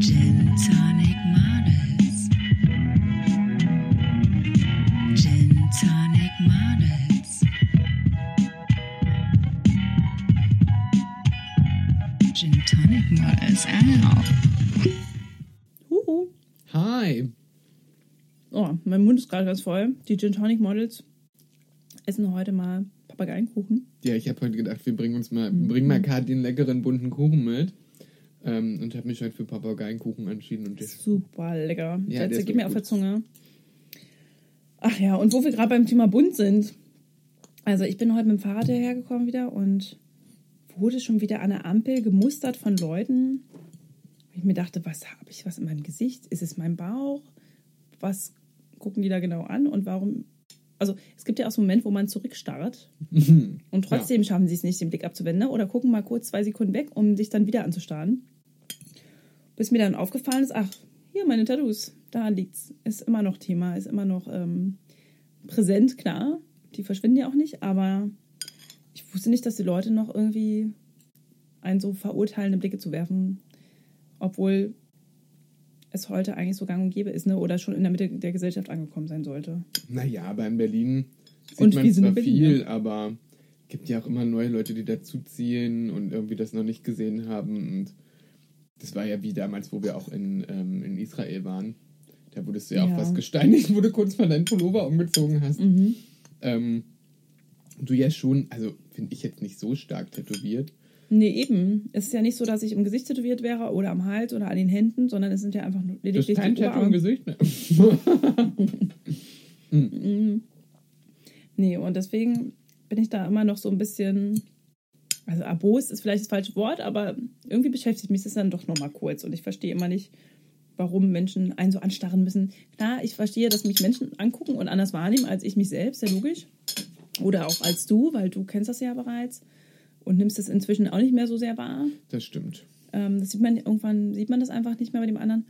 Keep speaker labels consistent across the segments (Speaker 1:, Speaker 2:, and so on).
Speaker 1: Gin Tonic Models. Gin Tonic Models. Gin Tonic Models out.
Speaker 2: Huhu.
Speaker 3: Hi.
Speaker 2: Oh, mein Mund ist gerade ganz voll. Die Gin Tonic Models essen heute mal Papageienkuchen.
Speaker 3: Ja, ich habe heute gedacht, wir bringen uns mal,
Speaker 2: Mhm.
Speaker 3: bringen mal Kathi einen leckeren bunten Kuchen mit. Ähm, und habe mich heute für Papageienkuchen entschieden. Und
Speaker 2: Super lecker.
Speaker 3: Ja,
Speaker 2: Ja,
Speaker 3: der
Speaker 2: geht mir auf der. Zunge. Ach ja, und wo wir gerade beim Thema bunt sind. Also ich bin heute mit dem Fahrrad hergekommen wieder und wurde schon wieder an der Ampel gemustert von Leuten. Ich mir dachte, was habe ich was in meinem Gesicht? Ist es mein Bauch? Was gucken die da genau an und warum? Also es gibt ja auch so einen Moment, wo man zurückstarrt und trotzdem schaffen sie es nicht, den Blick abzuwenden ne? oder gucken mal kurz zwei Sekunden weg, um sich dann wieder anzustarren. Bis mir dann aufgefallen ist, ach, hier meine Tattoos, da liegt's. Ist immer noch Thema, ist immer noch ähm, präsent, klar. Die verschwinden ja auch nicht, aber ich wusste nicht, dass die Leute noch irgendwie einen so verurteilende Blicke zu werfen, obwohl es heute eigentlich so gang und gäbe ist, ne? Oder schon in der Mitte der Gesellschaft angekommen sein sollte.
Speaker 3: naja, aber in Berlin sieht
Speaker 2: Und
Speaker 3: man zwar
Speaker 2: in Berlin,
Speaker 3: viel,
Speaker 2: ja.
Speaker 3: aber gibt ja auch immer neue Leute, die dazuziehen und irgendwie das noch nicht gesehen haben. Und das war ja wie damals, wo wir auch in, ähm, in Israel waren. Da wurdest du ja,
Speaker 2: Ja.
Speaker 3: auch fast gesteinigt, wo du kurz mal deinen Pullover umgezogen hast.
Speaker 2: Mhm.
Speaker 3: Ähm, du ja schon, also finde ich jetzt nicht so stark tätowiert.
Speaker 2: Nee, eben. Es ist ja nicht so, dass ich im Gesicht tätowiert wäre oder am Hals oder an den Händen, sondern es sind ja einfach nur
Speaker 3: Das ist
Speaker 2: lediglich
Speaker 3: kein
Speaker 2: die
Speaker 3: Tattoo im. Gesicht. Ne?
Speaker 2: Nee, und deswegen bin ich da immer noch so ein bisschen, also erbost ist vielleicht das falsche Wort, aber irgendwie beschäftigt mich das dann doch nochmal kurz und ich verstehe immer nicht, warum Menschen einen so anstarren müssen. Klar, ich verstehe, dass mich Menschen angucken und anders wahrnehmen als ich mich selbst, sehr logisch. Oder auch als du, weil du kennst das ja bereits und nimmst es inzwischen auch nicht mehr so sehr wahr.
Speaker 3: Das stimmt.
Speaker 2: Ähm, das sieht man irgendwann, sieht man das einfach nicht mehr bei dem anderen.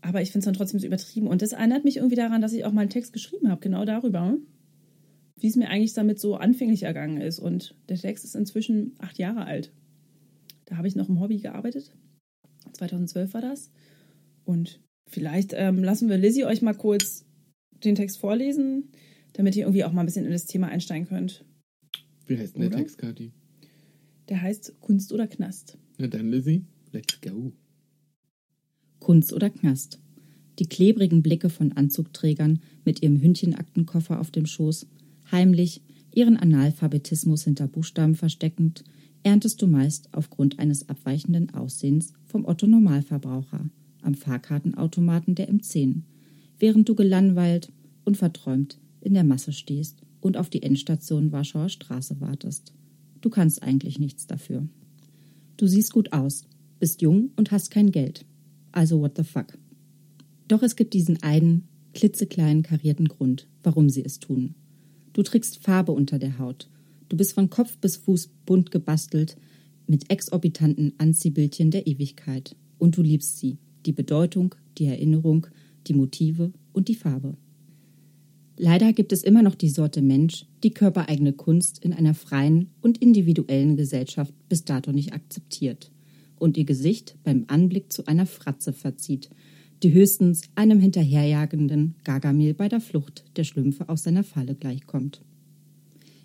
Speaker 2: Aber ich finde es dann trotzdem so übertrieben. Und das erinnert mich irgendwie daran, dass ich auch mal einen Text geschrieben habe, genau darüber, wie es mir eigentlich damit so anfänglich ergangen ist. Und der Text ist inzwischen acht Jahre alt. Da habe ich noch im Hobby gearbeitet. 2012 war das. Und vielleicht ähm, lassen wir Lizzie euch mal kurz den Text vorlesen, damit ihr irgendwie auch mal ein bisschen in das Thema einsteigen könnt.
Speaker 3: Wie heißt denn der? Text, Kathi?
Speaker 2: Der heißt Kunst oder Knast.
Speaker 3: Na dann, Lizzie, let's go.
Speaker 4: Kunst oder Knast. Die klebrigen Blicke von Anzugträgern mit ihrem Hündchenaktenkoffer auf dem Schoß, heimlich, ihren Analphabetismus hinter Buchstaben versteckend, erntest du meist aufgrund eines abweichenden Aussehens vom Otto-Normalverbraucher am Fahrkartenautomaten der M10, während du gelangweilt und verträumt in der Masse stehst und auf die Endstation Warschauer Straße wartest. Du kannst eigentlich nichts dafür. Du siehst gut aus, bist jung und hast kein Geld. Also what the fuck. Doch es gibt diesen einen, klitzekleinen karierten Grund, warum sie es tun. Du trägst Farbe unter der Haut. Du bist von Kopf bis Fuß bunt gebastelt mit exorbitanten Anziehbildchen der Ewigkeit. Und du liebst sie. Die Bedeutung, die Erinnerung, die Motive und die Farbe. Leider gibt es immer noch die Sorte Mensch, die körpereigene Kunst in einer freien und individuellen Gesellschaft bis dato nicht akzeptiert und ihr Gesicht beim Anblick zu einer Fratze verzieht, die höchstens einem hinterherjagenden Gargamel bei der Flucht der Schlümpfe aus seiner Falle gleichkommt.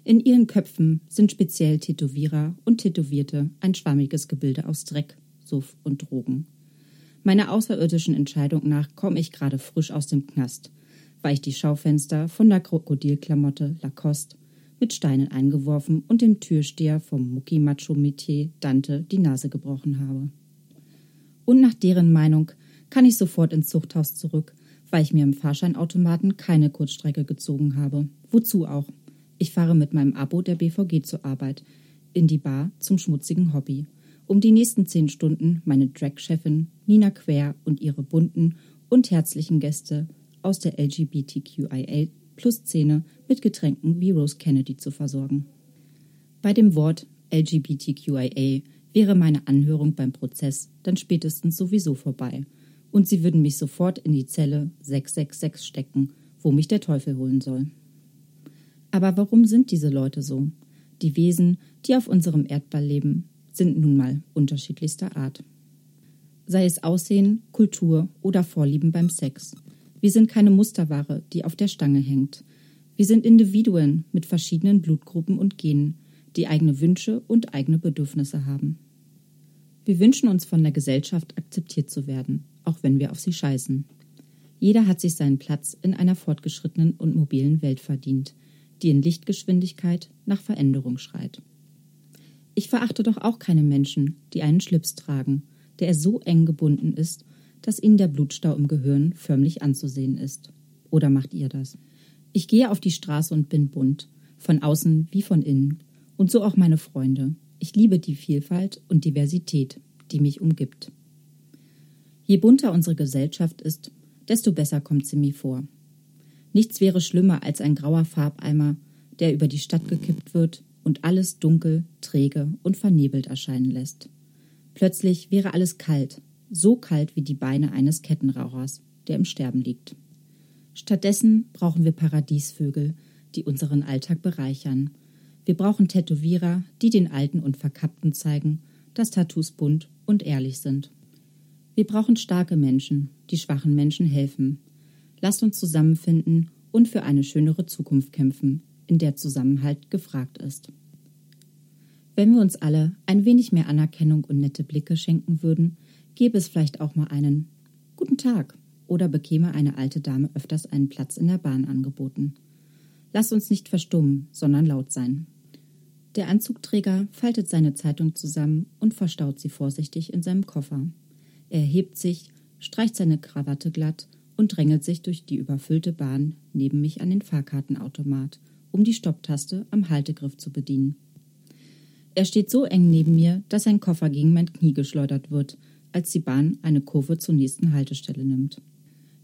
Speaker 4: In ihren Köpfen sind speziell Tätowierer und Tätowierte ein schwammiges Gebilde aus Dreck, Suff und Drogen. Meiner außerirdischen Entscheidung nach komme ich gerade frisch aus dem Knast, weil ich die Schaufenster von der Krokodilklamotte Lacoste mit Steinen eingeworfen und dem Türsteher vom Mucki-Macho-Metier Dante die Nase gebrochen habe. Und nach deren Meinung kann ich sofort ins Zuchthaus zurück, weil ich mir im Fahrscheinautomaten keine Kurzstrecke gezogen habe. Wozu auch? Ich fahre mit meinem Abo der BVG zur Arbeit, in die Bar zum schmutzigen Hobby, um die nächsten zehn Stunden meine Drag-Chefin Nina Quer und ihre bunten und herzlichen Gäste aus der LGBTQIA plus Szene mit Getränken wie Rose Kennedy zu versorgen. Bei dem Wort LGBTQIA wäre meine Anhörung beim Prozess dann spätestens sowieso vorbei und sie würden mich sofort in die Zelle 666 stecken, wo mich der Teufel holen soll. Aber warum sind diese Leute so? Die Wesen, die auf unserem Erdball leben, sind nun mal unterschiedlichster Art. sei es Aussehen, Kultur oder Vorlieben beim Sex. Wir sind keine Musterware, die auf der Stange hängt. Wir sind Individuen mit verschiedenen Blutgruppen und Genen, die eigene Wünsche und eigene Bedürfnisse haben. Wir wünschen uns von der Gesellschaft akzeptiert zu werden, auch wenn wir auf sie scheißen. Jeder hat sich seinen Platz in einer fortgeschrittenen und mobilen Welt verdient, die in Lichtgeschwindigkeit nach Veränderung schreit. Ich verachte doch auch keine Menschen, die einen Schlips tragen, der so eng gebunden ist, dass ihnen der Blutstau im Gehirn förmlich anzusehen ist. Oder macht ihr das? Ich gehe auf die Straße und bin bunt, von außen wie von innen, und so auch meine Freunde. Ich liebe die Vielfalt und Diversität, die mich umgibt. Je bunter unsere Gesellschaft ist, desto besser kommt sie mir vor. Nichts wäre schlimmer als ein grauer Farbeimer, der über die Stadt gekippt wird und alles dunkel, träge und vernebelt erscheinen lässt. Plötzlich wäre alles kalt, so kalt wie die Beine eines Kettenrauchers, der im Sterben liegt. Stattdessen brauchen wir Paradiesvögel, die unseren Alltag bereichern. Wir brauchen Tätowierer, die den Alten und Verkappten zeigen, dass Tattoos bunt und ehrlich sind. Wir brauchen starke Menschen, die schwachen Menschen helfen. Lasst uns zusammenfinden und für eine schönere Zukunft kämpfen, in der Zusammenhalt gefragt ist. Wenn wir uns alle ein wenig mehr Anerkennung und nette Blicke schenken würden, gäbe es vielleicht auch mal einen Guten Tag oder bekäme eine alte Dame öfters einen Platz in der Bahn angeboten. Lasst uns nicht verstummen, sondern laut sein. Der Anzugträger faltet seine Zeitung zusammen und verstaut sie vorsichtig in seinem Koffer. Er erhebt sich, streicht seine Krawatte glatt und drängelt sich durch die überfüllte Bahn neben mich an den Fahrkartenautomat um die Stopptaste am Haltegriff zu bedienen. Er steht so eng neben mir, dass sein Koffer gegen mein Knie geschleudert wird, als die Bahn eine Kurve zur nächsten Haltestelle nimmt.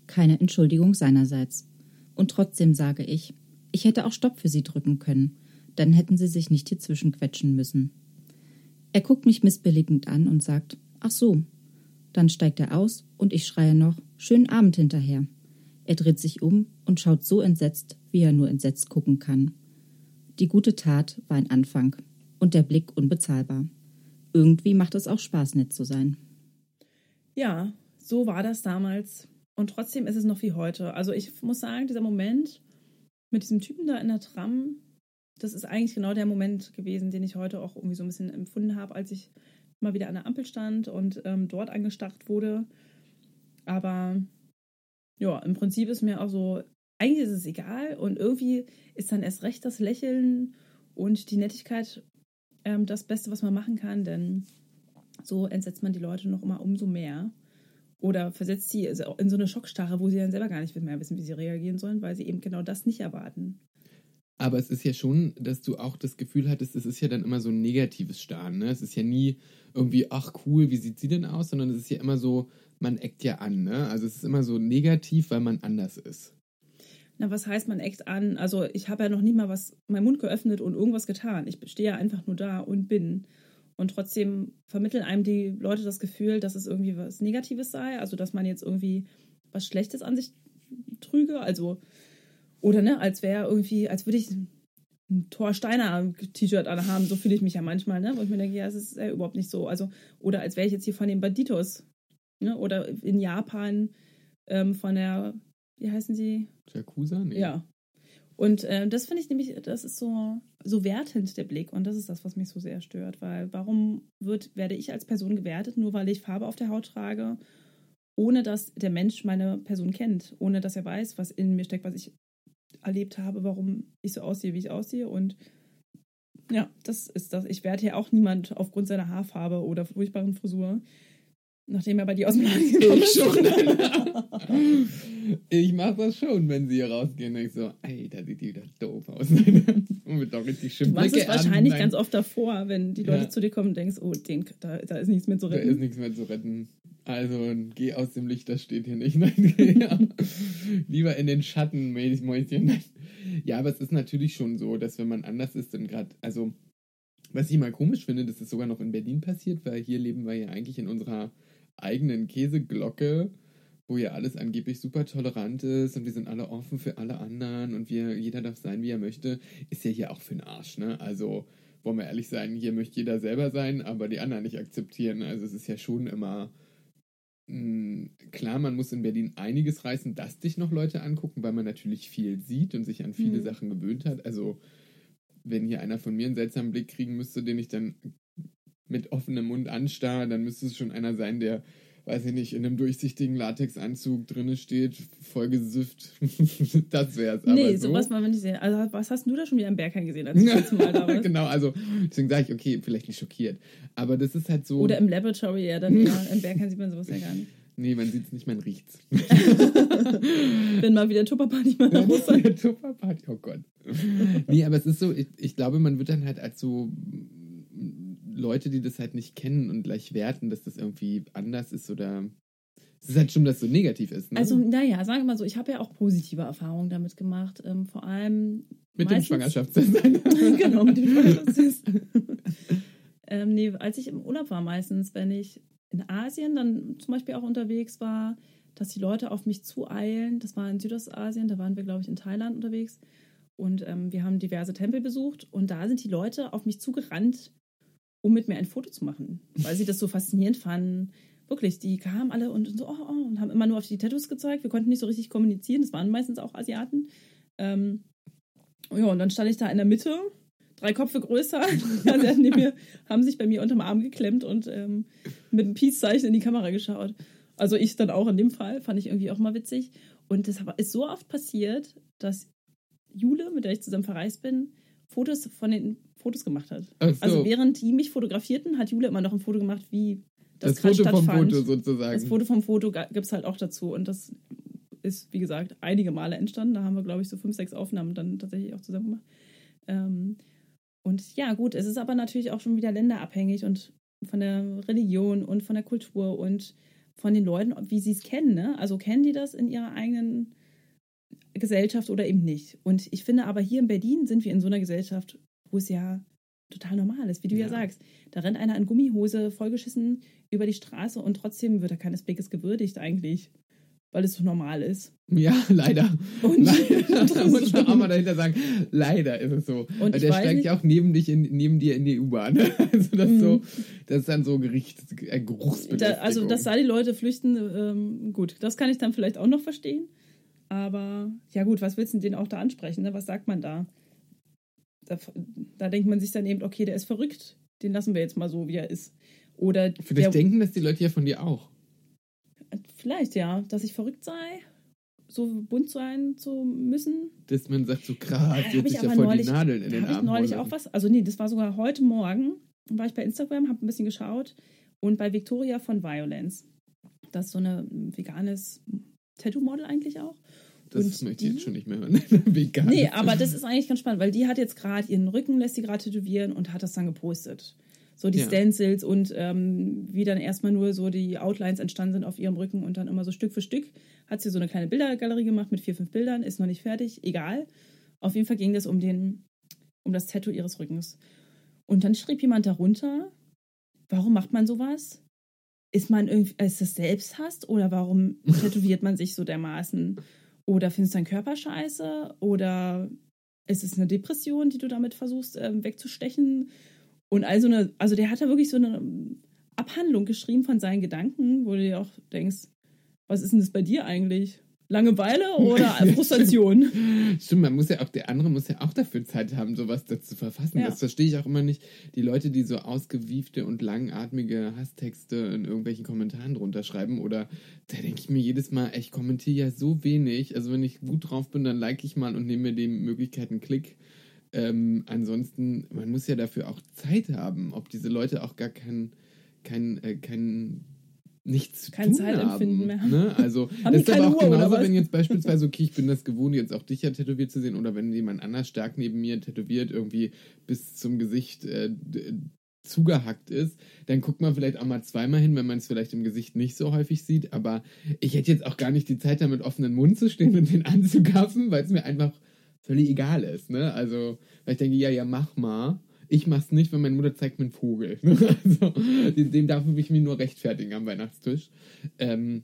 Speaker 4: Keine Entschuldigung seinerseits. Und trotzdem sage ich, ich hätte auch Stopp für sie drücken können, dann hätten sie sich nicht hier zwischenquetschen müssen. Er guckt mich missbilligend an und sagt, ach so. Dann steigt er aus und ich schreie noch, schönen Abend hinterher. Er dreht sich um und schaut so entsetzt, wie er nur entsetzt gucken kann. Die gute Tat war ein Anfang und der Blick unbezahlbar. Irgendwie macht es auch Spaß, nett zu sein.
Speaker 2: Ja, so war das damals. Und trotzdem ist es noch wie heute. Also ich muss sagen, dieser Moment mit diesem Typen da in der Tram, das ist eigentlich genau der Moment gewesen, den ich heute auch irgendwie so ein bisschen empfunden habe, als ich mal wieder an der Ampel stand und ähm, dort angestarrt wurde. Aber ja, im Prinzip ist mir auch so eigentlich ist es egal und irgendwie ist dann erst recht das Lächeln und die Nettigkeit ähm, das Beste, was man machen kann, denn so entsetzt man die Leute noch immer umso mehr oder versetzt sie in so eine Schockstarre, wo sie dann selber gar nicht mehr wissen, wie sie reagieren sollen, weil sie eben genau das nicht erwarten.
Speaker 3: Aber es ist ja schon, dass du auch das Gefühl hattest, es ist ja dann immer so ein negatives Starren. Ne? Es ist ja nie irgendwie, ach cool, wie sieht sie denn aus, sondern es ist ja immer so, man eckt ja an. Ne? Also es ist immer so negativ, weil man anders ist.
Speaker 2: Na, was heißt man echt an? Also ich habe ja noch nie mal was, meinen Mund geöffnet und irgendwas getan. Ich stehe ja einfach nur da und bin. Und trotzdem vermitteln einem die Leute das Gefühl, dass es irgendwie was Negatives sei. Also dass man jetzt irgendwie was Schlechtes an sich trüge. Also, oder ne, als wäre irgendwie, als würde ich ein Thor Steiner T-Shirt anhaben. So fühle ich mich ja manchmal, ne? Wo ich mir denke, ja, es ist ja überhaupt nicht so. Also, oder als wäre ich jetzt hier von den Banditos. Ne? Oder in Japan ähm, von der wie heißen sie?
Speaker 3: Yakuza? Nee.
Speaker 2: Ja. Und äh, das finde ich nämlich, das ist so, so wertend, der Blick. Und das ist das, was mich so sehr stört. Weil warum wird, werde ich als Person gewertet, nur weil ich Farbe auf der Haut trage, ohne dass der Mensch meine Person kennt, ohne dass er weiß, was in mir steckt, was ich erlebt habe, warum ich so aussehe, wie ich aussehe. Und ja, das ist das. Ich werde hier auch niemand aufgrund seiner Haarfarbe oder furchtbaren Frisur. Nachdem er bei dir aus dem Laden gekommen ist.
Speaker 3: schon. ich mache das schon, wenn sie hier rausgehen. Ich so, ey, da sieht die wieder doof aus. und mit doch richtig schön
Speaker 2: Du machst es wahrscheinlich ganz oft davor, wenn die Leute ja. zu dir kommen und denkst, oh, den, da, da ist nichts mehr zu retten.
Speaker 3: Da ist nichts mehr zu retten. Also geh aus dem Licht, das steht hier nicht. Nein, ja. Lieber in den Schatten, Mäuschen. Ja, aber es ist natürlich schon so, dass wenn man anders ist, dann gerade, also was ich mal komisch finde, das ist sogar noch in Berlin passiert, weil hier leben wir ja eigentlich in unserer eigenen Käseglocke, wo ja alles angeblich super tolerant ist und wir sind alle offen für alle anderen und wir, jeder darf sein, wie er möchte, ist ja hier auch für den Arsch, ne? Also, wollen wir ehrlich sein, hier möchte jeder selber sein, aber die anderen nicht akzeptieren. Also es ist ja schon immer klar, man muss in Berlin einiges reißen, dass dich noch Leute angucken, weil man natürlich viel sieht und sich an viele
Speaker 2: Mhm.
Speaker 3: Sachen gewöhnt hat. Also, wenn hier einer von mir einen seltsamen Blick kriegen müsste, den ich dann mit offenem Mund anstarre, dann müsste es schon einer sein, der, weiß ich nicht, in einem durchsichtigen Latexanzug drinne steht, voll gesüfft. das wär's. Aber
Speaker 2: nee,
Speaker 3: so,
Speaker 2: sowas mal nicht sehen. Also, was hast du da schon wieder im Berghain gesehen, als du das letzte Mal da warst?
Speaker 3: genau, also deswegen sage ich, okay, vielleicht nicht schockiert. Aber das ist halt so.
Speaker 2: Oder im Laboratory, ja, dann ja, im Berghain sieht man sowas ja gar nicht.
Speaker 3: nee, man sieht es nicht, man riecht's.
Speaker 2: Wenn mal wieder Tupperparty mal nach.
Speaker 3: Der Tupperparty, oh Gott. Nee, aber es ist so, ich, ich glaube, man wird dann halt als so Leute, die das halt nicht kennen und gleich werten, dass das irgendwie anders ist oder es ist halt schon, dass es so negativ ist. Ne?
Speaker 2: Also, naja, sagen wir mal so, ich habe ja auch positive Erfahrungen damit gemacht. Ähm, vor allem.
Speaker 3: mit dem
Speaker 2: meistens-
Speaker 3: Schwangerschaftstest.
Speaker 2: genau, mit dem Schwangerschaftstest. ähm, nee, als ich im Urlaub war meistens, wenn ich in Asien dann zum Beispiel auch unterwegs war, dass die Leute auf mich zueilen. Das war in Südostasien, da waren wir, glaube ich, in Thailand unterwegs. Und ähm, wir haben diverse Tempel besucht und da sind die Leute auf mich zugerannt, um mit mir ein Foto zu machen, weil sie das so faszinierend fanden. Wirklich, die kamen alle und so, oh, oh, und haben immer nur auf die Tattoos gezeigt. Wir konnten nicht so richtig kommunizieren. Das waren meistens auch Asiaten. Ähm, ja, und dann stand ich da in der Mitte, drei Köpfe größer. Hatten mir, haben sich bei mir unterm Arm geklemmt und ähm, mit einem Peace-Zeichen in die Kamera geschaut. Also ich dann auch in dem Fall, fand ich irgendwie auch mal witzig. Und das ist so oft passiert, dass Jule, mit der ich zusammen verreist bin, Fotos von den Fotos gemacht hat.
Speaker 3: So.
Speaker 2: Also während die mich fotografierten, hat Jule immer noch ein Foto gemacht, wie das,
Speaker 3: das Foto vom. Foto sozusagen.
Speaker 2: Das Foto vom Foto gibt es halt auch dazu. Und das ist, wie gesagt, einige Male entstanden. Da haben wir, glaube ich, so fünf, sechs Aufnahmen dann tatsächlich auch zusammen gemacht. Ähm, und ja, gut, es ist aber natürlich auch schon wieder länderabhängig und von der Religion und von der Kultur und von den Leuten, wie sie es kennen. Ne? Also kennen die das in ihrer eigenen Gesellschaft oder eben nicht. Und ich finde aber hier in Berlin sind wir in so einer Gesellschaft, wo es ja total normal ist, wie du ja,
Speaker 3: Ja.
Speaker 2: sagst. Da rennt einer in Gummihose vollgeschissen über die Straße und trotzdem wird er keines Blickes gewürdigt eigentlich, weil es so normal ist.
Speaker 3: Ja, leider.
Speaker 2: Und
Speaker 3: leider. Da muss man auch mal dahinter sagen, leider ist es so.
Speaker 2: Und
Speaker 3: der steigt ja auch neben, dich in, neben dir in die U-Bahn. Also das, ist so,
Speaker 2: Mhm.
Speaker 3: das ist dann so Gericht,
Speaker 2: Da, also, dass da die Leute flüchten, ähm, gut, das kann ich dann vielleicht auch noch verstehen. Aber ja gut, was willst du denn den auch da ansprechen? Ne? Was sagt man da? Da? Da denkt man sich dann eben, okay, der ist verrückt, den lassen wir jetzt mal so, wie er ist. Oder
Speaker 3: Vielleicht
Speaker 2: der,
Speaker 3: denken das die Leute ja von dir auch.
Speaker 2: vielleicht ja, dass ich verrückt sei, so bunt sein zu müssen.
Speaker 3: Dass man sagt, so krass, jetzt
Speaker 2: habe ich
Speaker 3: sich ja voll
Speaker 2: neulich,
Speaker 3: die Nadeln in den
Speaker 2: hab ich
Speaker 3: Arm
Speaker 2: neulich auch was. Also nee, das war sogar heute Morgen. War ich bei Instagram, habe ein bisschen geschaut und bei Victoria von Violence. Das ist so eine veganes Tattoo-Model eigentlich auch.
Speaker 3: Das
Speaker 2: und
Speaker 3: möchte ich jetzt schon nicht mehr hören. Vegan.
Speaker 2: Nee, aber das ist eigentlich ganz spannend, weil die hat jetzt gerade ihren Rücken, lässt sie gerade tätowieren und hat das dann gepostet. So die
Speaker 3: Ja.
Speaker 2: Stencils und ähm, wie dann erstmal nur so die Outlines entstanden sind auf ihrem Rücken und dann immer so Stück für Stück hat sie so eine kleine Bildergalerie gemacht mit vier, fünf Bildern, ist noch nicht fertig, egal. Auf jeden Fall ging das um den, um das Tattoo ihres Rückens. Und dann schrieb jemand darunter, warum macht man sowas? Ist man irgendwie, ist das Selbsthass oder warum tätowiert man sich so dermaßen? Oder findest du deinen Körper scheiße? Oder ist es eine Depression, die du damit versuchst ähm, wegzustechen? Und also eine, also der hat da wirklich so eine Abhandlung geschrieben von seinen Gedanken, wo du dir auch denkst, was ist denn das bei dir eigentlich? Langeweile oder Frustration?
Speaker 3: Stimmt, man muss ja auch, der andere muss ja auch dafür Zeit haben, sowas dazu zu verfassen.
Speaker 2: Ja.
Speaker 3: Das verstehe ich auch immer nicht. Die Leute, die so ausgewiefte und langatmige Hasstexte in irgendwelchen Kommentaren drunter schreiben, oder da denke ich mir jedes Mal, ich kommentiere ja so wenig. Also wenn ich gut drauf bin, dann like ich mal und nehme mir die Möglichkeit einen Klick. Ähm, ansonsten, man muss ja dafür auch Zeit haben, ob diese Leute auch gar kein, kein, äh, kein nichts zu
Speaker 2: Kein
Speaker 3: tun
Speaker 2: Zeitempfinden
Speaker 3: haben.
Speaker 2: mehr.
Speaker 3: Ne? Also
Speaker 2: Haben
Speaker 3: das ist aber auch
Speaker 2: Uhr,
Speaker 3: genauso, wenn jetzt beispielsweise, okay, ich bin das gewohnt, jetzt auch dich ja tätowiert zu sehen, oder wenn jemand anders stark neben mir tätowiert, irgendwie bis zum Gesicht äh, d- zugehackt ist, dann guckt man vielleicht auch mal zweimal hin, wenn man es vielleicht im Gesicht nicht so häufig sieht. Aber ich hätte jetzt auch gar nicht die Zeit, da mit offenem Mund zu stehen und den anzugaffen, weil es mir einfach völlig egal ist. Ne? Also, weil ich denke, ja, ja, mach mal. Ich mach's nicht, wenn meine Mutter zeigt mir einen Vogel. also, dem, dem darf ich mich nur rechtfertigen am Weihnachtstisch. Ähm,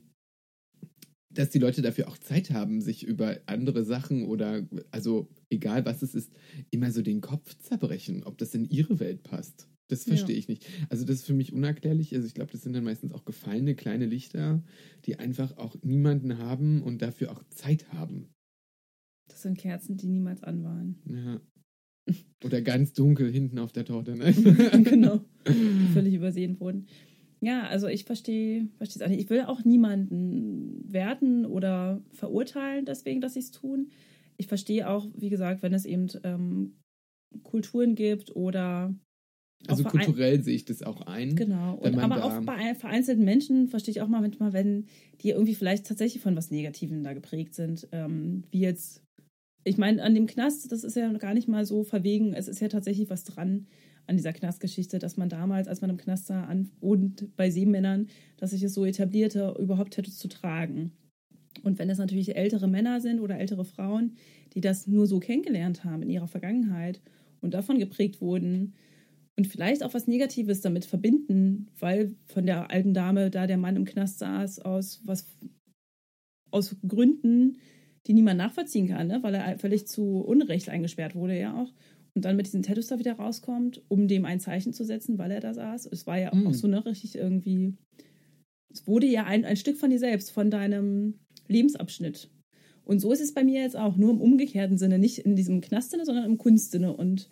Speaker 3: dass die Leute dafür auch Zeit haben, sich über andere Sachen oder, also egal was es ist, immer so den Kopf zerbrechen, ob das in ihre Welt passt. Das verstehe
Speaker 2: Ja.
Speaker 3: ich nicht. Also das ist für mich unerklärlich. Also ich glaube, das sind dann meistens auch gefallene kleine Lichter, die einfach auch niemanden haben und dafür auch Zeit haben.
Speaker 2: Das sind Kerzen, die niemals an waren.
Speaker 3: Ja. Oder ganz dunkel hinten auf der Torte. Ne?
Speaker 2: genau. Die völlig übersehen wurden. Ja, also ich verstehe es auch nicht. Ich will auch niemanden werten oder verurteilen deswegen, dass sie es tun. Ich verstehe auch, wie gesagt, wenn es eben ähm, Kulturen gibt oder
Speaker 3: Also kulturell sehe ich das auch ein.
Speaker 2: Genau. Und aber auch bei vereinzelten Menschen verstehe ich auch mal manchmal, wenn die irgendwie vielleicht tatsächlich von was Negativem da geprägt sind. Ähm, wie jetzt, ich meine, an dem Knast, das ist ja gar nicht mal so verwegen. Es ist ja tatsächlich was dran an dieser Knastgeschichte, dass man damals, als man im Knast sah an, und bei Seemännern, dass sich es so etablierte, überhaupt Tattoos zu tragen. Und wenn es natürlich ältere Männer sind oder ältere Frauen, die das nur so kennengelernt haben in ihrer Vergangenheit und davon geprägt wurden, und vielleicht auch was Negatives damit verbinden, weil von der alten Dame da der Mann im Knast saß aus was aus Gründen, die niemand nachvollziehen kann, ne? weil er völlig zu Unrecht eingesperrt wurde ja auch und dann mit diesen Tattoos da wieder rauskommt, um dem ein Zeichen zu setzen, weil er da saß. Es war ja
Speaker 3: Mm.
Speaker 2: auch so ne richtig irgendwie es wurde ja ein, ein Stück von dir selbst, von deinem Lebensabschnitt. Und so ist es bei mir jetzt auch, nur im umgekehrten Sinne, nicht in diesem Knastsinne, sondern im Kunstsinne. Und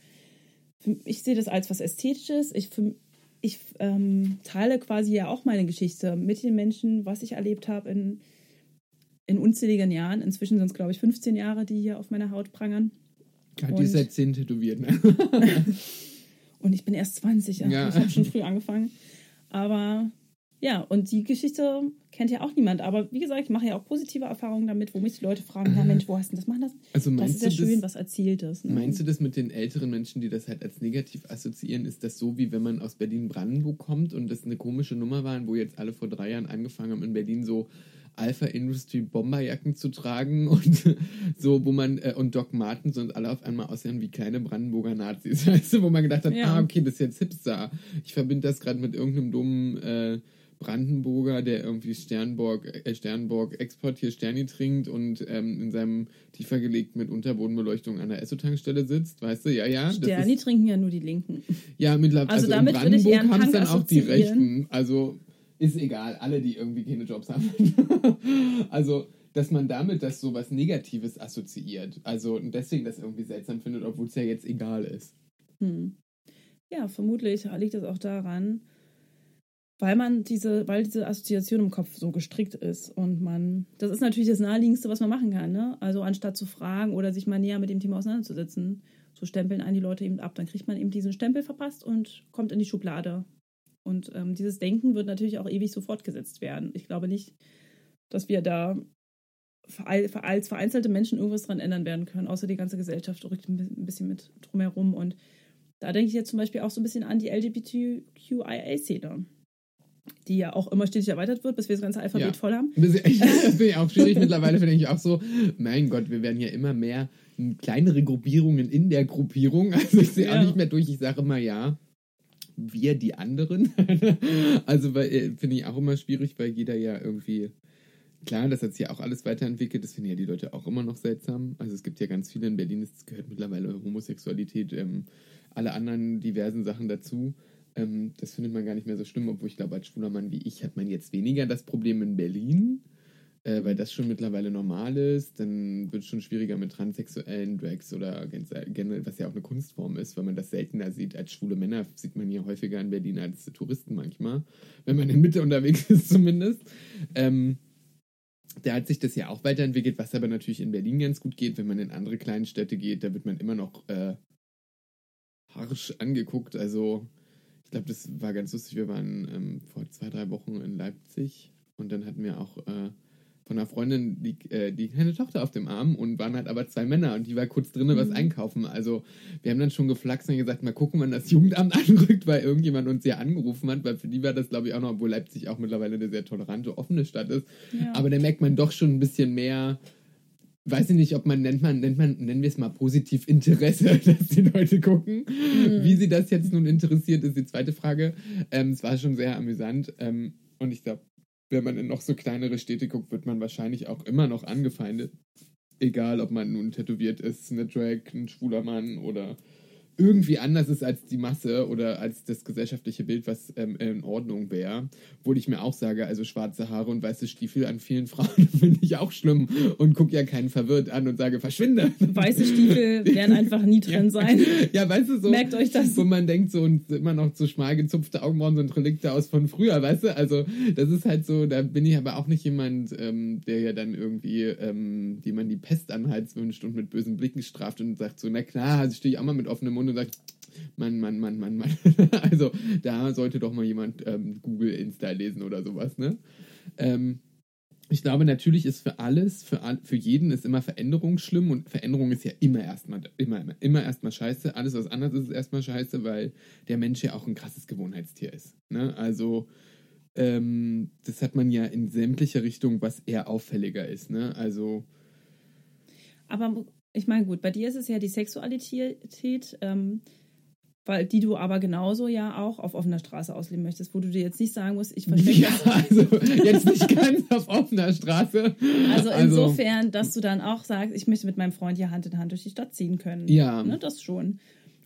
Speaker 2: ich sehe das als was Ästhetisches. Ich, für, ich ähm, teile quasi ja auch meine Geschichte mit den Menschen, was ich erlebt habe in, in unzähligen Jahren. Inzwischen sind es, glaube ich, 15 Jahre, die hier auf meiner Haut prangern.
Speaker 3: Ja, die ist seit 10 tätowiert. Ne?
Speaker 2: Und ich bin erst 20, ja.
Speaker 3: Ja.
Speaker 2: ich habe schon früh angefangen. Aber ja, und die Geschichte kennt ja auch niemand. Aber wie gesagt, ich mache ja auch positive Erfahrungen damit, wo mich die Leute fragen, ja Mensch, wo hast du denn das machen lassen?
Speaker 3: Also
Speaker 2: Das ist ja
Speaker 3: du
Speaker 2: schön,
Speaker 3: das,
Speaker 2: was Erzieltes. Ne?
Speaker 3: Meinst du das mit den älteren Menschen, die das halt als negativ assoziieren? Ist das so, wie wenn man aus Berlin-Brandenburg kommt und das eine komische Nummer war, wo jetzt alle vor drei Jahren angefangen haben, in Berlin so Alpha Industry Bomberjacken zu tragen und so, wo man, äh, und Doc Martens und alle auf einmal aussehen wie kleine Brandenburger Nazis, weißt du, wo man gedacht hat,
Speaker 2: Ja.
Speaker 3: ah, okay, das ist jetzt Hipster. Ich verbinde das gerade mit irgendeinem dummen äh, Brandenburger, der irgendwie Sternburg, äh, Sternburg Export hier Sterni trinkt und ähm, in seinem tiefer gelegt mit Unterbodenbeleuchtung an der Esso-Tankstelle sitzt, weißt du, ja, ja.
Speaker 2: Sterni
Speaker 3: ist-
Speaker 2: trinken ja nur die Linken.
Speaker 3: ja, mittlerweile.
Speaker 2: Also
Speaker 3: Also,
Speaker 2: damit würde ich eher
Speaker 3: haben es dann auch die. Rechten. Also ist egal, alle, die irgendwie keine Jobs haben. also, dass man damit das so was Negatives assoziiert. Also und deswegen das irgendwie seltsam findet, obwohl es ja jetzt egal ist.
Speaker 2: Hm. Ja, vermutlich liegt es auch daran, weil man diese, weil diese Assoziation im Kopf so gestrickt ist und man, das ist natürlich das naheliegendste, was man machen kann, ne? Also anstatt zu fragen oder sich mal näher mit dem Thema auseinanderzusetzen, so stempeln einen die Leute eben ab, dann kriegt man eben diesen Stempel verpasst und kommt in die Schublade. Und ähm, dieses Denken wird natürlich auch ewig so fortgesetzt werden. Ich glaube nicht, dass wir da als vereinzelte Menschen irgendwas dran ändern werden können, außer die ganze Gesellschaft rückt ein bi- ein bisschen mit drumherum. Und da denke ich jetzt zum Beispiel auch so ein bisschen an die LGBTQIA-Szene, die ja auch immer stetig erweitert wird, bis wir das ganze Alphabet
Speaker 3: Ja.
Speaker 2: voll haben.
Speaker 3: Das das finde ich auch schwierig. Mittlerweile finde ich auch so, mein Gott, wir werden ja immer mehr kleinere Gruppierungen in der Gruppierung. Also ich sehe
Speaker 2: Ja.
Speaker 3: auch nicht mehr durch. Ich sage immer ja. Wir, die anderen. also äh, finde ich auch immer schwierig, weil jeder ja irgendwie. Klar, das hat sich ja auch alles weiterentwickelt. Das finden ja die Leute auch immer noch seltsam. Also es gibt ja ganz viele in Berlin, es gehört mittlerweile Homosexualität, ähm, alle anderen diversen Sachen dazu. Ähm, das findet man gar nicht mehr so schlimm, obwohl ich glaube, als schwuler Mann wie ich hat man jetzt weniger das Problem in Berlin, äh, weil das schon mittlerweile normal ist. Dann wird es schon schwieriger mit transsexuellen Drags oder gen- generell, was ja auch eine Kunstform ist, weil man das seltener sieht. Als schwule Männer sieht man hier häufiger in Berlin als Touristen manchmal, wenn man in Mitte unterwegs ist zumindest. Ähm, da hat sich das ja auch weiterentwickelt, was aber natürlich in Berlin ganz gut geht. Wenn man in andere kleinen Städte geht, da wird man immer noch äh, harsch angeguckt. Also, ich glaube, das war ganz lustig. Wir waren ähm, vor zwei, drei Wochen in Leipzig und dann hatten wir auch äh, von einer Freundin die, äh, die kleine Tochter auf dem Arm und waren halt aber zwei Männer und die war kurz drinnen was
Speaker 2: Mhm.
Speaker 3: einkaufen. Also, wir haben dann schon geflaxt und gesagt, mal gucken, wann das Jugendamt anrückt, weil irgendjemand uns ja angerufen hat, weil für die war das, glaube ich, auch noch, obwohl Leipzig auch mittlerweile eine sehr tolerante, offene Stadt ist.
Speaker 2: Ja.
Speaker 3: Aber da merkt man doch schon ein bisschen mehr, weiß ich nicht, ob man nennt man, nennt man, nennen wir es mal positiv Interesse, dass die Leute gucken. Wie sie das jetzt nun interessiert, ist die zweite Frage. Ähm, es war schon sehr amüsant. Ähm, und ich glaube, wenn man in noch so kleinere Städte guckt, wird man wahrscheinlich auch immer noch angefeindet. Egal, ob man nun tätowiert ist, eine Drag, ein schwuler Mann oder irgendwie anders ist als die Masse oder als das gesellschaftliche Bild, was ähm, in Ordnung wäre. Obwohl ich mir auch sage, also schwarze Haare und weiße Stiefel an vielen Frauen finde ich auch schlimm und gucke ja keinen verwirrt an und sage, verschwinde.
Speaker 2: Weiße Stiefel werden einfach nie drin sein.
Speaker 3: Ja, weißt du, so.
Speaker 2: Merkt euch das.
Speaker 3: Wo man denkt, so und immer noch so schmal gezupfte Augenbrauen sind Relikte aus von früher, weißt du? Also, das ist halt so, da bin ich aber auch nicht jemand, ähm, der ja dann irgendwie, ähm, die man die Pest anheizt wünscht und mit bösen Blicken straft und sagt so, na klar, also stehe ich auch mal mit offenem Mund und sage, Mann, Mann, Mann, Mann, Mann. also, da sollte doch mal jemand ähm, Google Insta lesen oder sowas, ne? Ähm, ich glaube, natürlich ist für alles, für, all, für jeden ist immer Veränderung schlimm und Veränderung ist ja immer erstmal immer, immer, immer erstmal scheiße. Alles, was anders ist, ist erstmal scheiße, weil der Mensch ja auch ein krasses Gewohnheitstier ist. Ne? Also, ähm, das hat man ja in sämtlicher Richtung, was eher auffälliger ist. Ne? Also,
Speaker 2: Aber ich meine, gut, bei dir ist es ja die Sexualität, ähm, weil die du aber genauso ja auch auf offener Straße ausleben möchtest, wo du dir jetzt nicht sagen musst, ich verstecke
Speaker 3: ja, also jetzt nicht ganz auf offener Straße.
Speaker 2: Also insofern, dass du dann auch sagst, ich möchte mit meinem Freund hier Hand in Hand durch die Stadt ziehen können.
Speaker 3: Ja.
Speaker 2: Ne, das schon.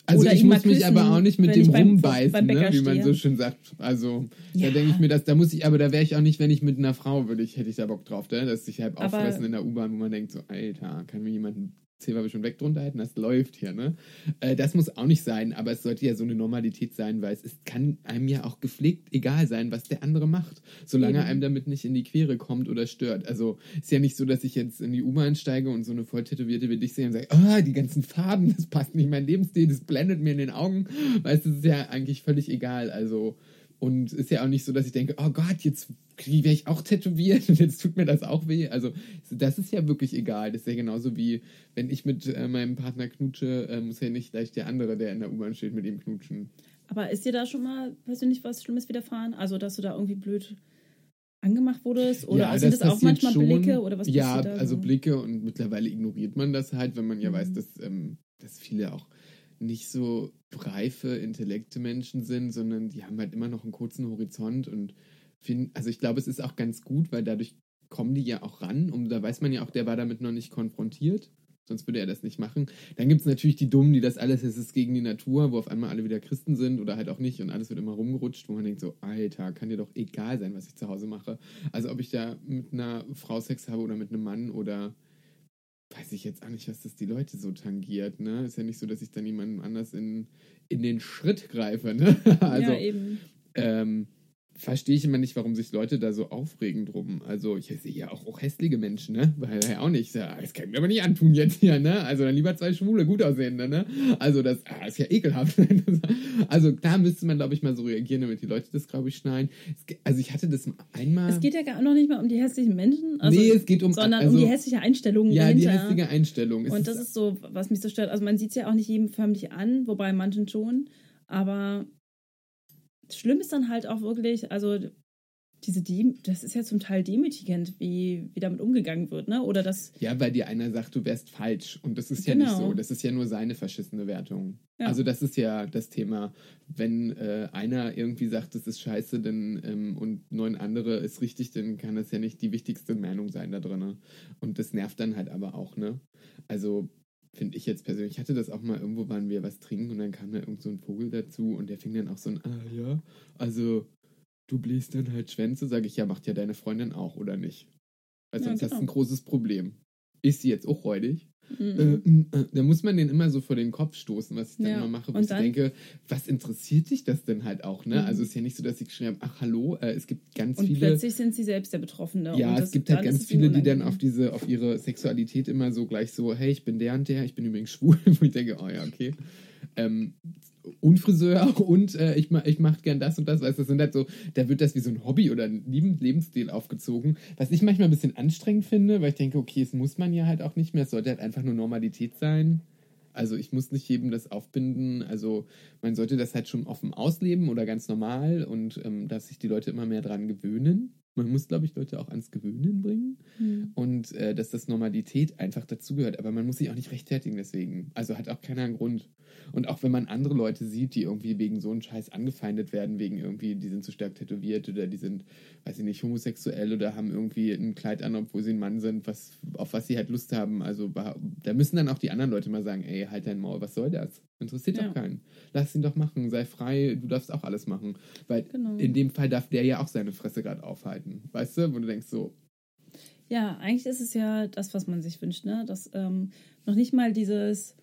Speaker 3: Also
Speaker 2: Oder
Speaker 3: ich muss mich
Speaker 2: küssen,
Speaker 3: aber auch nicht mit dem
Speaker 2: ich beim-
Speaker 3: rumbeißen, ne, wie man
Speaker 2: stehe.
Speaker 3: so schön sagt. Also da
Speaker 2: Ja.
Speaker 3: denke ich mir, das, da muss ich, aber da wäre ich auch nicht, wenn ich mit einer Frau würde ich, hätte ich da Bock drauf, ne? dass sich halb
Speaker 2: Aber-
Speaker 3: auffressen in der U-Bahn, wo man denkt so, Alter, kann mir jemand einen Zewa schon weg drunter halten? Das läuft hier, ne? Äh, das muss auch nicht sein, aber es sollte ja so eine Normalität sein, weil es ist, kann einem ja auch gepflegt egal sein, was der andere macht, solange
Speaker 2: Eben.
Speaker 3: einem damit nicht in die Quere kommt oder stört. Also ist ja nicht so, dass ich jetzt in die U-Bahn steige und so eine voll tätowierte wie dich sehe und sage, ah, die ganzen Farben, das passt nicht in mein Lebensstil, das blendet mir in den Augen. Weißt du, das ist ja eigentlich völlig egal. Also, und ist ja auch nicht so, dass ich denke, oh Gott, jetzt werde ich auch tätowiert und jetzt tut mir das auch weh. Also, das ist ja wirklich egal. Das ist ja genauso wie, wenn ich mit äh, meinem Partner knutsche, äh, muss ja nicht gleich der andere, der in der U-Bahn steht, mit ihm knutschen.
Speaker 2: Aber ist dir da schon mal persönlich was Schlimmes widerfahren? Also, dass du da irgendwie blöd angemacht wurdest? Oder sind das, auch manchmal Blicke? Oder was
Speaker 3: Ja,
Speaker 2: da
Speaker 3: also
Speaker 2: so?
Speaker 3: Blicke und mittlerweile ignoriert man das halt, wenn man ja
Speaker 2: Mhm.
Speaker 3: weiß, dass, ähm, dass viele auch nicht so reife, intellekte Menschen sind, sondern die haben halt immer noch einen kurzen Horizont und finden, also ich glaube, es ist auch ganz gut, weil dadurch kommen die ja auch ran und da weiß man ja auch, der war damit noch nicht konfrontiert. Sonst würde er das nicht machen. Dann gibt es natürlich die Dummen, die das alles, es ist gegen die Natur, wo auf einmal alle wieder Christen sind oder halt auch nicht und alles wird immer rumgerutscht, wo man denkt so, Alter, kann dir doch egal sein, was ich zu Hause mache. Also ob ich da mit einer Frau Sex habe oder mit einem Mann oder weiß ich jetzt auch nicht, was das die Leute so tangiert, ne? Ist ja nicht so, dass ich dann jemandem anders in, in den Schritt greife, ne? Also,
Speaker 2: ja, eben.
Speaker 3: ähm, verstehe ich immer nicht, warum sich Leute da so aufregen drum. Also ich sehe ja auch, auch hässliche Menschen, ne? Weil ja auch nicht. Das kann ich mir aber nicht antun jetzt hier, ne? Also dann lieber zwei Schwule, gut aussehende, ne? Also das ah, ist ja ekelhaft. also da müsste man, glaube ich, mal so reagieren, damit die Leute das, glaube ich, schneiden. Also ich hatte das einmal.
Speaker 2: Es geht ja gar noch nicht mal um die hässlichen Menschen, also,
Speaker 3: Nee, es geht um-
Speaker 2: sondern
Speaker 3: also-
Speaker 2: um die hässliche Einstellung
Speaker 3: ja, die
Speaker 2: dahinter.
Speaker 3: hässliche Einstellung. Es
Speaker 2: Und das ist so, was mich so stört. Also man sieht es ja auch nicht jedem förmlich an, wobei manchen schon. Aber schlimm ist dann halt auch wirklich, also diese Dem das ist ja zum Teil demütigend, wie, wie damit umgegangen wird, ne? Oder das,
Speaker 3: Ja, weil dir einer sagt, du wärst falsch. Und das ist ja nicht
Speaker 2: Genau.
Speaker 3: so. Das ist ja nur seine verschissene Wertung.
Speaker 2: Ja.
Speaker 3: Also das ist ja das Thema. Wenn äh, einer irgendwie sagt, das ist scheiße dann, ähm, und neun andere ist richtig, dann kann das ja nicht die wichtigste Meinung sein da drin. Und das nervt dann halt aber auch, ne? Also finde ich jetzt persönlich, ich hatte das auch mal, irgendwo waren wir was trinken und dann kam da irgend so ein Vogel dazu und der fing dann auch so an, ah ja, also du bläst dann halt Schwänze, sage ich, ja, macht ja deine Freundin auch, oder nicht? Weil
Speaker 2: Ja,
Speaker 3: sonst hast du
Speaker 2: genau.
Speaker 3: ein großes Problem. Ist sie jetzt auch räudig?
Speaker 2: mm,
Speaker 3: Äh, äh, da muss man den immer so vor den Kopf stoßen, was ich dann
Speaker 2: Ja,
Speaker 3: immer mache, wo
Speaker 2: und
Speaker 3: ich denke, was interessiert dich das denn halt auch, ne?
Speaker 2: Mhm.
Speaker 3: Also es ist ja nicht so, dass ich geschrieben habe, ach hallo, äh, es gibt ganz
Speaker 2: und
Speaker 3: viele.
Speaker 2: plötzlich sind sie selbst der Betroffene.
Speaker 3: Ja,
Speaker 2: und
Speaker 3: es gibt halt ganz viele, die dann auf diese, auf ihre Sexualität immer so gleich so, hey, ich bin der und der, ich bin übrigens schwul, wo ich denke, oh ja, okay. Ähm, und Friseur und äh, ich, ich mache gern das und das, weißt das sind halt so, da wird das wie so ein Hobby oder ein Leben- Lebensstil aufgezogen, was ich manchmal ein bisschen anstrengend finde, weil ich denke, okay, es muss man ja halt auch nicht mehr, es sollte halt einfach nur Normalität sein. Also ich muss nicht jedem das aufbinden. Also man sollte das halt schon offen ausleben oder ganz normal und ähm, dass sich die Leute immer mehr dran gewöhnen. Man muss, glaube ich, Leute auch ans Gewöhnen bringen
Speaker 2: Hm.
Speaker 3: und äh, dass das Normalität einfach dazugehört. Aber man muss sich auch nicht rechtfertigen deswegen. Also hat auch keiner einen Grund. Und auch wenn man andere Leute sieht, die irgendwie wegen so einem Scheiß angefeindet werden, wegen irgendwie, die sind zu stark tätowiert oder die sind weiß ich nicht, homosexuell oder haben irgendwie ein Kleid an, obwohl sie ein Mann sind, was, auf was sie halt Lust haben. Also da müssen dann auch die anderen Leute mal sagen, ey, halt dein Maul, was soll das? Interessiert
Speaker 2: Ja.
Speaker 3: doch keinen. Lass ihn doch machen, sei frei, du darfst auch alles machen. Weil
Speaker 2: Genau.
Speaker 3: in dem Fall darf der ja auch seine Fresse gerade aufhalten. Weißt du, wo du denkst so,
Speaker 2: Ja, eigentlich ist es ja das, was man sich wünscht, ne? Dass ähm, noch nicht mal dieses,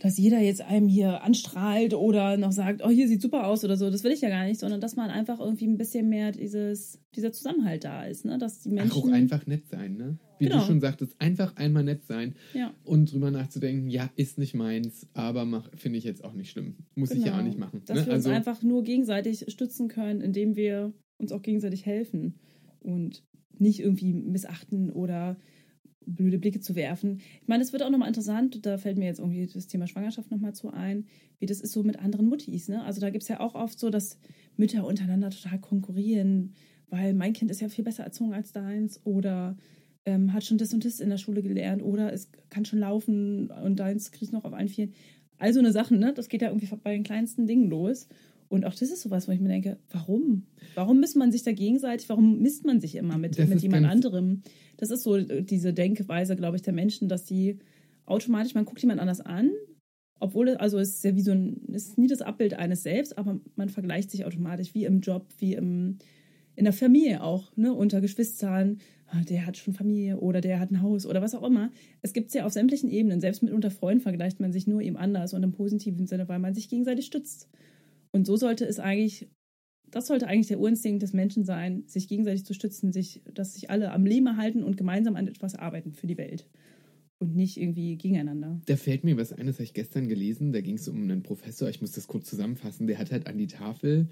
Speaker 2: dass jeder jetzt einem hier anstrahlt oder noch sagt, oh, hier sieht super aus oder so, das will ich ja gar nicht, sondern dass man einfach irgendwie ein bisschen mehr dieses, dieser Zusammenhalt da ist, ne? Dass die Menschen.
Speaker 3: ach, auch einfach nett sein, ne? Wie
Speaker 2: Genau.
Speaker 3: du schon sagtest, einfach einmal nett sein
Speaker 2: Ja,
Speaker 3: und drüber nachzudenken, ja, ist nicht meins, aber finde ich jetzt auch nicht schlimm. Muss ich ja
Speaker 2: genau.
Speaker 3: auch nicht machen.
Speaker 2: Dass
Speaker 3: ne?
Speaker 2: wir uns
Speaker 3: Also,
Speaker 2: einfach nur gegenseitig stützen können, indem wir uns auch gegenseitig helfen und nicht irgendwie missachten oder blöde Blicke zu werfen. Ich meine, es wird auch nochmal interessant, da fällt mir jetzt irgendwie das Thema Schwangerschaft nochmal zu ein, wie das ist so mit anderen Muttis. Ne? Also da gibt es ja auch oft so, dass Mütter untereinander total konkurrieren, weil mein Kind ist ja viel besser erzogen als deins oder ähm, hat schon das und das in der Schule gelernt oder es kann schon laufen und deins kriegt noch auf allen Vieren. Also eine Sachen, ne? Das geht ja irgendwie bei den kleinsten Dingen los. Und auch das ist sowas, wo ich mir denke, warum? Warum misst man sich da gegenseitig? Warum misst man sich immer mit,
Speaker 3: Das
Speaker 2: mit jemand anderem? Das ist so diese Denkweise, glaube ich, der Menschen, dass die automatisch, man guckt jemand anders an, obwohl, es- also es ist ja wie so ein, es ist nie das Abbild eines selbst, aber man vergleicht sich automatisch, wie im Job, wie im, in der Familie auch, ne, unter Geschwistern, ah, der hat schon Familie oder der hat ein Haus oder was auch immer. Es gibt es ja auf sämtlichen Ebenen, selbst mit unter Freunden vergleicht man sich nur eben anders und im positiven Sinne, weil man sich gegenseitig stützt. Und so sollte es eigentlich, das sollte eigentlich der Urinstinkt des Menschen sein, sich gegenseitig zu stützen, sich, dass sich alle am Leben erhalten und gemeinsam an etwas arbeiten für die Welt. Und nicht irgendwie gegeneinander.
Speaker 3: Da fällt mir was ein, das habe ich gestern gelesen. Da ging es um einen Professor, ich muss das kurz zusammenfassen. Der hat halt an die Tafel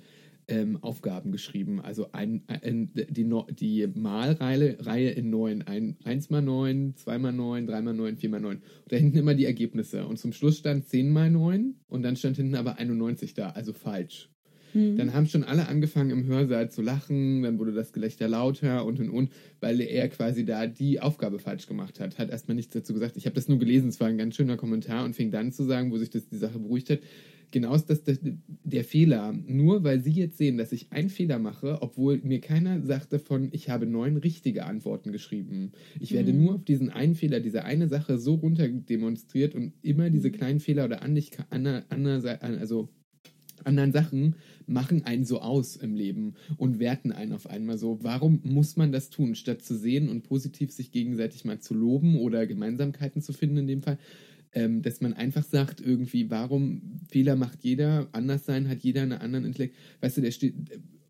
Speaker 3: ähm, Aufgaben geschrieben. Also ein, ein, die, die Malreihe Reihe in 9. Ein, 1 mal 9, 2 mal 9, 3 mal 9, 4 mal 9. Und da hinten immer die Ergebnisse. Und zum Schluss stand 10 mal 9 und dann stand hinten aber 91 da, also falsch. Dann haben schon alle angefangen im Hörsaal zu lachen, dann wurde das Gelächter lauter und und und, weil er quasi da die Aufgabe falsch gemacht hat. Hat erstmal nichts dazu gesagt. Ich habe das nur gelesen, es war ein ganz schöner Kommentar und fing dann zu sagen, wo sich das die Sache beruhigt hat. Genau ist das, das der Fehler. Nur weil Sie jetzt sehen, dass ich einen Fehler mache, obwohl mir keiner sagt davon, ich habe neun richtige Antworten geschrieben. Ich werde nur auf diesen einen Fehler, diese eine Sache so runter demonstriert und immer diese kleinen Fehler oder Anlichkeit, also anderen Sachen machen einen so aus im Leben und werten einen auf einmal so. Warum muss man das tun, statt zu sehen und positiv sich gegenseitig mal zu loben oder Gemeinsamkeiten zu finden in dem Fall? Ähm, dass man einfach sagt, irgendwie, warum Fehler macht jeder, anders sein hat jeder einen anderen Intellekt. Weißt du, der steht,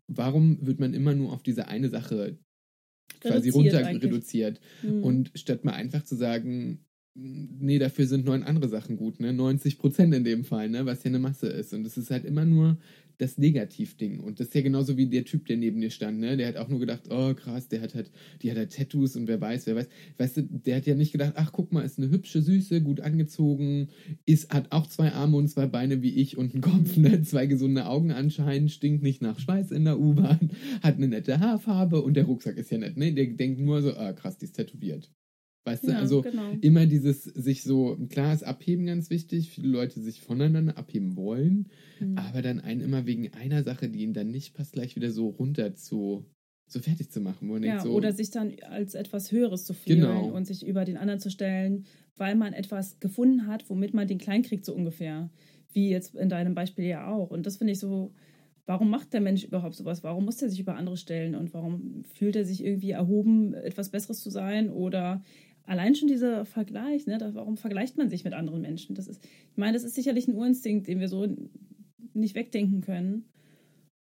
Speaker 3: warum wird man immer nur auf diese eine Sache quasi
Speaker 2: Reduziert
Speaker 3: runter
Speaker 2: eigentlich.
Speaker 3: reduziert?
Speaker 2: Hm.
Speaker 3: Und statt mal einfach zu sagen, nee, dafür sind neun andere Sachen gut, ne? 90 Prozent in dem Fall, ne? Was ja eine Masse ist. Und es ist halt immer nur das Negativding. Und das ist ja genauso wie der Typ, der neben dir stand, ne? Der hat auch nur gedacht, oh krass, der hat halt, die hat halt Tattoos und wer weiß, wer weiß. Weißt du, der hat ja nicht gedacht, ach guck mal, ist eine hübsche, süße, gut angezogen, ist, hat auch zwei Arme und zwei Beine wie ich und einen Kopf, ne? Zwei gesunde Augen anscheinend, stinkt nicht nach Schweiß in der U-Bahn, hat eine nette Haarfarbe und der Rucksack ist ja nett, ne? Der denkt nur so, ah krass, die ist tätowiert. Weißt du,
Speaker 2: Ja,
Speaker 3: also
Speaker 2: genau.
Speaker 3: immer dieses sich so, klar ist Abheben ganz wichtig, viele Leute sich voneinander abheben wollen,
Speaker 2: Mhm.
Speaker 3: aber dann einen immer wegen einer Sache, die ihnen dann nicht passt, gleich wieder so runter zu, so fertig zu machen. Wo man
Speaker 2: Ja,
Speaker 3: denkt so,
Speaker 2: oder sich dann als etwas Höheres zu fühlen
Speaker 3: Genau.
Speaker 2: und sich über den anderen zu stellen, weil man etwas gefunden hat, womit man den klein kriegt, so ungefähr. Wie jetzt in deinem Beispiel ja auch. Und das finde ich so, warum macht der Mensch überhaupt sowas? Warum muss er sich über andere stellen? Und warum fühlt er sich irgendwie erhoben, etwas Besseres zu sein? Oder allein schon dieser Vergleich, ne? Da, warum vergleicht man sich mit anderen Menschen? Das ist, ich meine, das ist sicherlich ein Urinstinkt, den wir so nicht wegdenken können.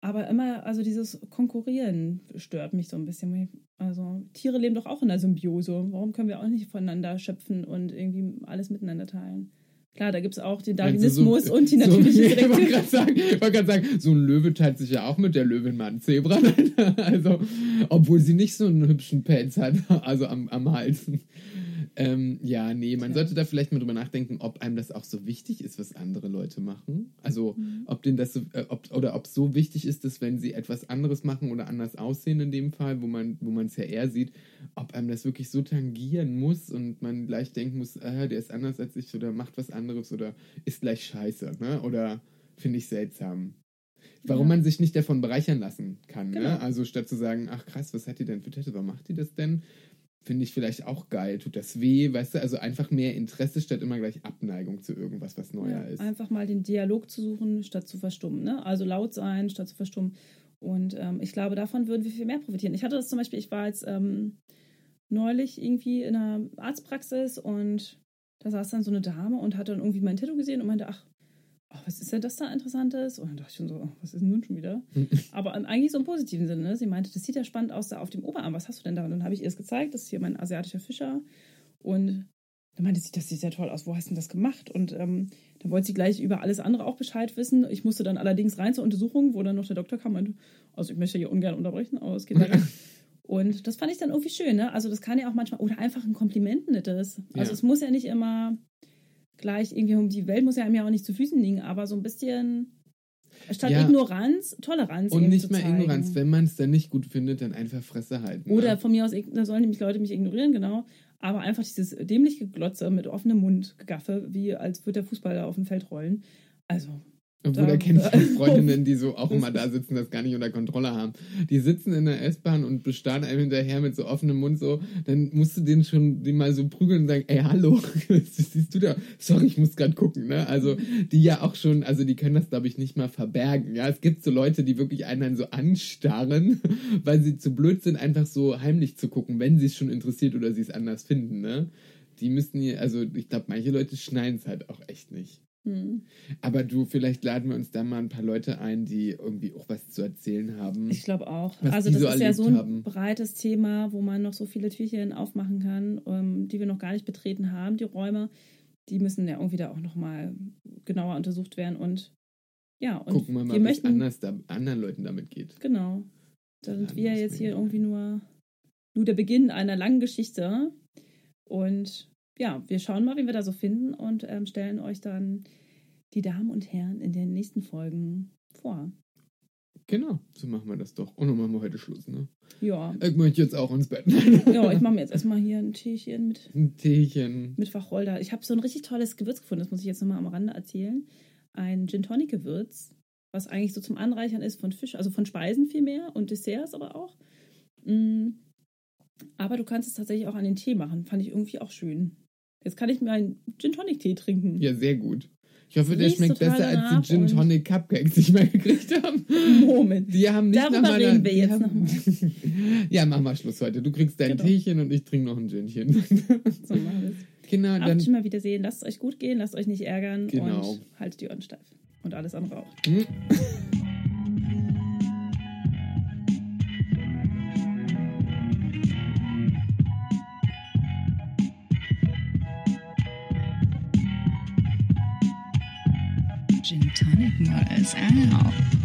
Speaker 2: Aber immer, also dieses Konkurrieren stört mich so ein bisschen. Also Tiere leben doch auch in der Symbiose. Warum können wir auch nicht voneinander schöpfen und irgendwie alles miteinander teilen? Klar, da gibt es auch den Darwinismus
Speaker 3: so-
Speaker 2: und die
Speaker 3: so-
Speaker 2: natürliche
Speaker 3: Ich wollte
Speaker 2: Selektion.
Speaker 3: ich wollte gerade sagen, so ein Löwe teilt sich ja auch mit der Löwin mal ein Zebra. also, obwohl sie nicht so einen hübschen Pelz hat, also am, am Hals. Ähm, ja, nee, man sollte da vielleicht mal drüber nachdenken, ob einem das auch so wichtig ist, was andere Leute machen. Also,
Speaker 2: Mhm.
Speaker 3: ob denen das so, äh, ob, oder ob es so wichtig ist, dass wenn sie etwas anderes machen oder anders aussehen in dem Fall, wo man wo man es ja eher sieht, ob einem das wirklich so tangieren muss und man gleich denken muss, äh, der ist anders als ich oder macht was anderes oder ist gleich scheiße, ne? Oder finde ich seltsam. Warum
Speaker 2: Ja.
Speaker 3: man sich nicht davon bereichern lassen kann.
Speaker 2: Genau.
Speaker 3: Ne? Also statt zu sagen, ach krass, was hat die denn für Tattoo, warum macht die das denn? Finde ich vielleicht auch geil. Tut das weh, weißt du? Also einfach mehr Interesse statt immer gleich Abneigung zu irgendwas, was neuer
Speaker 2: Ja,
Speaker 3: ist.
Speaker 2: einfach mal den Dialog zu suchen, statt zu verstummen. Ne? Also laut sein, statt zu verstummen. Und ähm, ich glaube, davon würden wir viel mehr profitieren. Ich hatte das zum Beispiel, ich war jetzt ähm, neulich irgendwie in einer Arztpraxis und da saß dann so eine Dame und hat dann irgendwie mein Tattoo gesehen und meinte, ach, ach, was ist denn das da Interessantes? Und dann dachte ich schon so, oh, was ist denn nun schon wieder? Aber im- eigentlich so im positiven Sinne. Ne? Sie meinte, das sieht ja spannend aus da auf dem Oberarm. Was hast du denn da? Und dann habe ich ihr es gezeigt. Das ist hier mein asiatischer Fischer. Und dann meinte sie, das sieht ja toll aus. Wo hast du denn das gemacht? Und ähm, dann wollte sie gleich über alles andere auch Bescheid wissen. Ich musste dann allerdings rein zur Untersuchung, wo dann noch der Doktor kam und meinte, also ich möchte hier ungern unterbrechen, aber es geht leider. Und das fand ich dann irgendwie schön, ne? Also das kann ja auch manchmal, oder einfach ein Kompliment nettes. Also
Speaker 3: Ja.
Speaker 2: es muss ja nicht immer gleich irgendwie um die Welt muss ja einem ja auch nicht zu Füßen liegen, aber so ein bisschen statt
Speaker 3: Ja.
Speaker 2: Ignoranz, Toleranz.
Speaker 3: Und nicht mal
Speaker 2: zeigen.
Speaker 3: Ignoranz. Wenn man es dann nicht gut findet, dann einfach Fresse halten.
Speaker 2: Oder
Speaker 3: ne?
Speaker 2: von mir aus, da sollen nämlich Leute mich ignorieren, genau. Aber einfach dieses dämliche Glotze mit offenem Mund, Gegaffe, wie als würde der Fußballer auf dem Feld rollen. Also,
Speaker 3: Obwohl,
Speaker 2: Da-
Speaker 3: da kenne ich Freundinnen, die so auch immer da sitzen, das gar nicht unter Kontrolle haben. Die sitzen in der S-Bahn und bestarren einem hinterher mit so offenem Mund so, dann musst du den schon den mal so prügeln und sagen, ey, hallo, siehst du da? Sorry, ich muss gerade gucken, ne? Also, die ja auch schon, also die können das, glaube ich, nicht mal verbergen, ja? Es gibt so Leute, die wirklich einen dann so anstarren, weil sie zu blöd sind, einfach so heimlich zu gucken, wenn sie es schon interessiert oder sie es anders finden, ne? Die müssen hier, also ich glaube, manche Leute schneiden es halt auch echt nicht.
Speaker 2: Hm.
Speaker 3: Aber du, vielleicht laden wir uns da mal ein paar Leute ein, die irgendwie auch was zu erzählen haben.
Speaker 2: ich glaube auch. Also, das
Speaker 3: so
Speaker 2: ist ja so ein
Speaker 3: haben.
Speaker 2: breites Thema, wo man noch so viele Türchen aufmachen kann, ähm, die wir noch gar nicht betreten haben, die Räume. Die müssen ja irgendwie da auch nochmal genauer untersucht werden. Und ja, und
Speaker 3: Gucken wir mal,
Speaker 2: wir
Speaker 3: wie
Speaker 2: möchten.
Speaker 3: es anders da, anderen Leuten damit geht.
Speaker 2: Genau. Da sind wir jetzt hier irgendwie nur, nur der Beginn einer langen Geschichte. Und ja, wir schauen mal, wen wir da so finden und ähm, stellen euch dann die Damen und Herren in den nächsten Folgen vor.
Speaker 3: Genau, so machen wir das doch. Und dann machen wir heute Schluss, ne?
Speaker 2: Ja.
Speaker 3: Ich möchte jetzt auch ins Bett.
Speaker 2: Ja, ich mache mir jetzt erstmal hier ein Teechen mit,
Speaker 3: ein Teechen.
Speaker 2: mit Wacholder. Ich habe so ein richtig tolles Gewürz gefunden, das muss ich jetzt nochmal am Rande erzählen. Ein Gin Tonic Gewürz, was eigentlich so zum Anreichern ist von Fisch, also von Speisen vielmehr und Desserts aber auch. Mm. Aber du kannst es tatsächlich auch an den Tee machen. Fand ich irgendwie auch schön. Jetzt kann ich mir einen Gin Tonic Tee trinken.
Speaker 3: Ja, sehr gut. Ich hoffe, der
Speaker 2: Riecht
Speaker 3: schmeckt besser als die Gin Tonic Cupcakes, die ich mal gekriegt habe.
Speaker 2: Moment.
Speaker 3: Die haben nicht
Speaker 2: Darüber
Speaker 3: nach meiner,
Speaker 2: reden wir jetzt
Speaker 3: haben,
Speaker 2: noch mal.
Speaker 3: Ja, machen wir Schluss heute. Du kriegst dein
Speaker 2: Genau.
Speaker 3: Teechen und ich trinke noch ein Ginchen.
Speaker 2: So machen wir es.
Speaker 3: genau,
Speaker 2: Habt
Speaker 3: dann.
Speaker 2: mal wiedersehen. Lasst es euch gut gehen, lasst euch nicht ärgern
Speaker 3: Genau.
Speaker 2: und haltet die Ohren steif. Und alles andere auch.
Speaker 3: Hm?
Speaker 1: Gin Tonic Models out.